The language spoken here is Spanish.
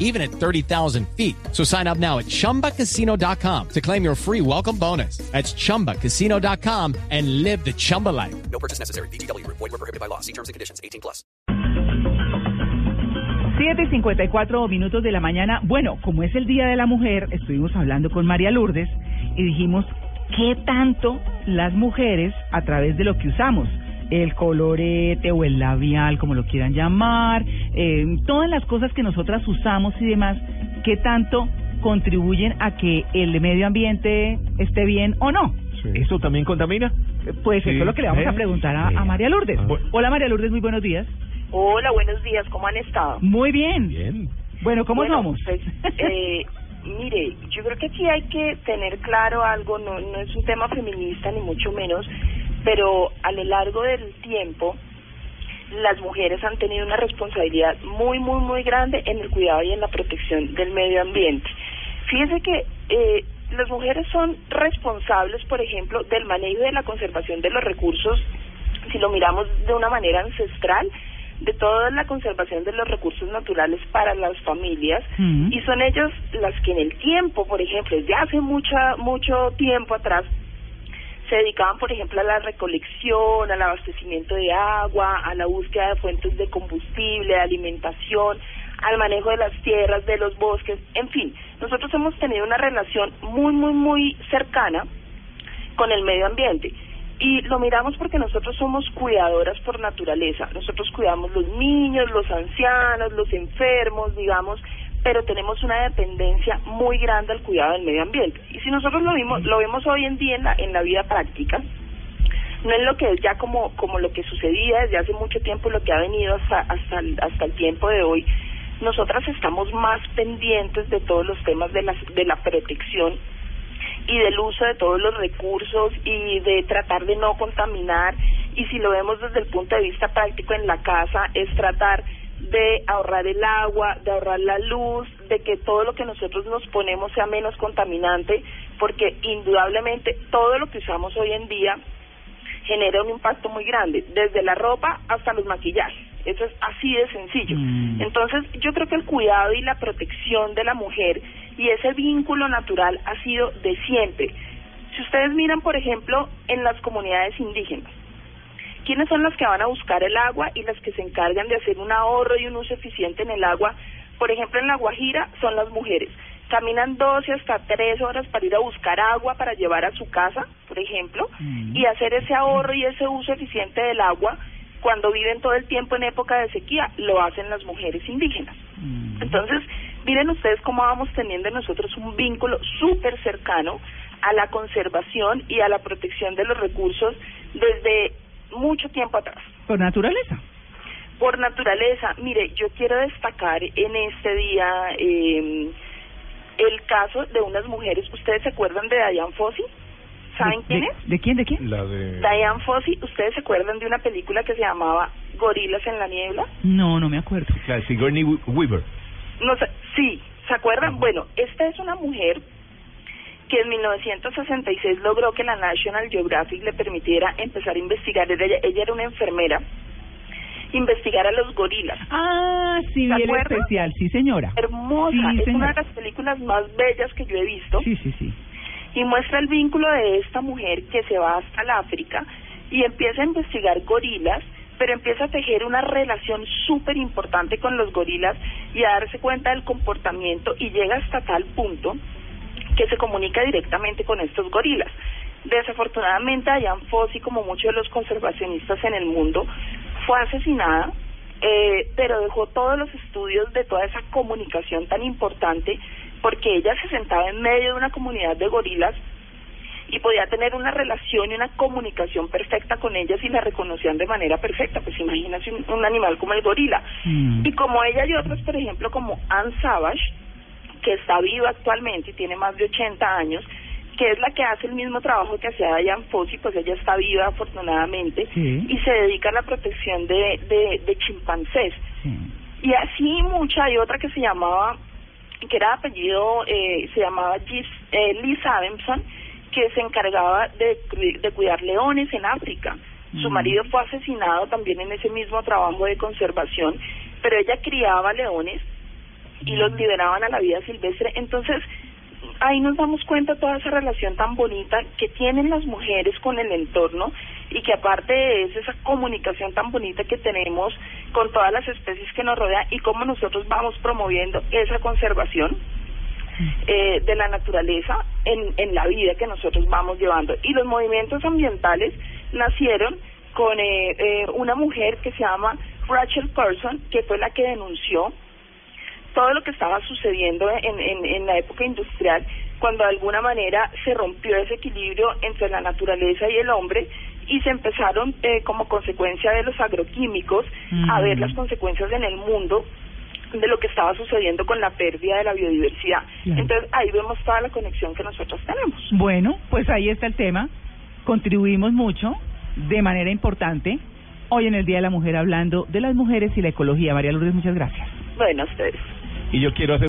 even at 30,000 feet. So sign up now at chumbacasino.com to claim your free welcome bonus. That's chumbacasino.com and live the Chumba life. No purchase necessary. BGW. Void were prohibited by law. See terms and conditions. 18 plus. 7 y 54 minutos de la mañana. Bueno, como es el Día de la Mujer, estuvimos hablando con María Lourdes y dijimos, ¿qué tanto las mujeres, a través de lo que usamos, el colorete o el labial, como lo quieran llamar, eh, todas las cosas que nosotras usamos y demás, qué tanto contribuyen a que el medio ambiente esté bien o no? ¿Eso también contamina? Pues Sí. eso es lo que le vamos a ¿Eh? preguntar a, a María Lourdes. Ah. Hola María Lourdes, muy buenos días. Hola, buenos días, ¿cómo han estado? Muy bien. Bien. Bueno, ¿cómo Bueno, somos? pues, eh, mire, yo creo que aquí hay que tener claro algo, no, no es un tema feminista ni mucho menos, pero a lo largo del tiempo las mujeres han tenido una responsabilidad muy, muy, muy grande en el cuidado y en la protección del medio ambiente. Fíjense que eh, las mujeres son responsables, por ejemplo, del manejo y de la conservación de los recursos, si lo miramos de una manera ancestral, de toda la conservación de los recursos naturales para las familias Mm. y son ellos las que en el tiempo, por ejemplo, desde hace mucha mucho tiempo atrás se dedicaban, por ejemplo, a la recolección, al abastecimiento de agua, a la búsqueda de fuentes de combustible, de alimentación, al manejo de las tierras, de los bosques, en fin, nosotros hemos tenido una relación muy, muy, muy cercana con el medio ambiente. Y lo miramos porque nosotros somos cuidadoras por naturaleza. Nosotros cuidamos los niños, los ancianos, los enfermos, digamos, pero tenemos una dependencia muy grande al cuidado del medio ambiente. Y si nosotros lo vimos, lo vemos hoy en día en la, en la vida práctica, no es lo que es ya como como lo que sucedía desde hace mucho tiempo, lo que ha venido hasta hasta el, hasta el tiempo de hoy. Nosotras estamos más pendientes de todos los temas de la de la protección y del uso de todos los recursos y de tratar de no contaminar y si lo vemos desde el punto de vista práctico en la casa es tratar de ahorrar el agua, de ahorrar la luz, de que todo lo que nosotros nos ponemos sea menos contaminante, porque indudablemente todo lo que usamos hoy en día genera un impacto muy grande, desde la ropa hasta los maquillajes. Eso es así de sencillo. Mm. Entonces, yo creo que el cuidado y la protección de la mujer y ese vínculo natural ha sido de siempre. Si ustedes miran, por ejemplo, en las comunidades indígenas, ¿quiénes son las que van a buscar el agua y las que se encargan de hacer un ahorro y un uso eficiente en el agua? Por ejemplo, en La Guajira son las mujeres. Caminan 12 hasta 3 horas para ir a buscar agua para llevar a su casa, por ejemplo, Mm. y hacer ese ahorro y ese uso eficiente del agua cuando viven todo el tiempo en época de sequía, lo hacen las mujeres indígenas. Mm. Entonces, miren ustedes cómo vamos teniendo nosotros un vínculo súper cercano a la conservación y a la protección de los recursos desde mucho tiempo atrás. Por naturaleza. Por naturaleza, mire, yo quiero destacar en este día eh, el caso de unas mujeres. ¿Ustedes se acuerdan de Diane Fossey? ¿Saben ¿De- quién de- es? ¿De quién? ¿De quién? La de... Diane Fossey, ¿ustedes se acuerdan de una película que se llamaba Gorilas en la niebla? No, no me acuerdo. La de Sigourney Wea- Weaver. No sé, sí, ¿se acuerdan? Bueno, esta es una mujer que en 1966 logró que la National Geographic le permitiera empezar a investigar. Ella, ella era una enfermera, investigar a los gorilas. Ah, sí, ¿Se vi el especial, sí señora. Hermosa, Sí, es señora. una de las películas más bellas que yo he visto Sí, sí, sí. y muestra el vínculo de esta mujer que se va hasta el África y empieza a investigar gorilas, pero empieza a tejer una relación súper importante con los gorilas y a darse cuenta del comportamiento y llega hasta tal punto que se comunica directamente con estos gorilas. Desafortunadamente, Diane Fossey, como muchos de los conservacionistas en el mundo, fue asesinada, eh, pero dejó todos los estudios de toda esa comunicación tan importante, porque ella se sentaba en medio de una comunidad de gorilas y podía tener una relación y una comunicación perfecta con ellas y la reconocían de manera perfecta. Pues imagínate un, un animal como el gorila. Mm. Y como ella y otros, por ejemplo, como Anne Savage, que está viva actualmente y tiene más de 80 años, que es la que hace el mismo trabajo que hacía Diane Fossey, pues ella está viva afortunadamente, Sí. y se dedica a la protección de, de, de chimpancés. Sí. Y así mucha, hay otra que se llamaba, que era de apellido, eh, se llamaba Gis, eh, Liz Adamson, que se encargaba de, de cuidar leones en África. Su Mm. marido fue asesinado también en ese mismo trabajo de conservación, pero ella criaba leones y los liberaban a la vida silvestre. Entonces, ahí nos damos cuenta toda esa relación tan bonita que tienen las mujeres con el entorno y que aparte de esa comunicación tan bonita que tenemos con todas las especies que nos rodean y cómo nosotros vamos promoviendo esa conservación eh, de la naturaleza en, en la vida que nosotros vamos llevando. Y los movimientos ambientales nacieron con eh, eh, una mujer que se llama Rachel Carson, que fue la que denunció todo lo que estaba sucediendo en, en, en la época industrial, cuando de alguna manera se rompió ese equilibrio entre la naturaleza y el hombre y se empezaron eh, como consecuencia de los agroquímicos a ver las consecuencias en el mundo de lo que estaba sucediendo con la pérdida de la biodiversidad. Claro. Entonces ahí vemos toda la conexión que nosotros tenemos. Bueno, pues ahí está el tema. Contribuimos mucho, de manera importante, hoy en el Día de la Mujer hablando de las mujeres y la ecología. María Lourdes, muchas gracias. Bueno, a ustedes. Y yo quiero hacer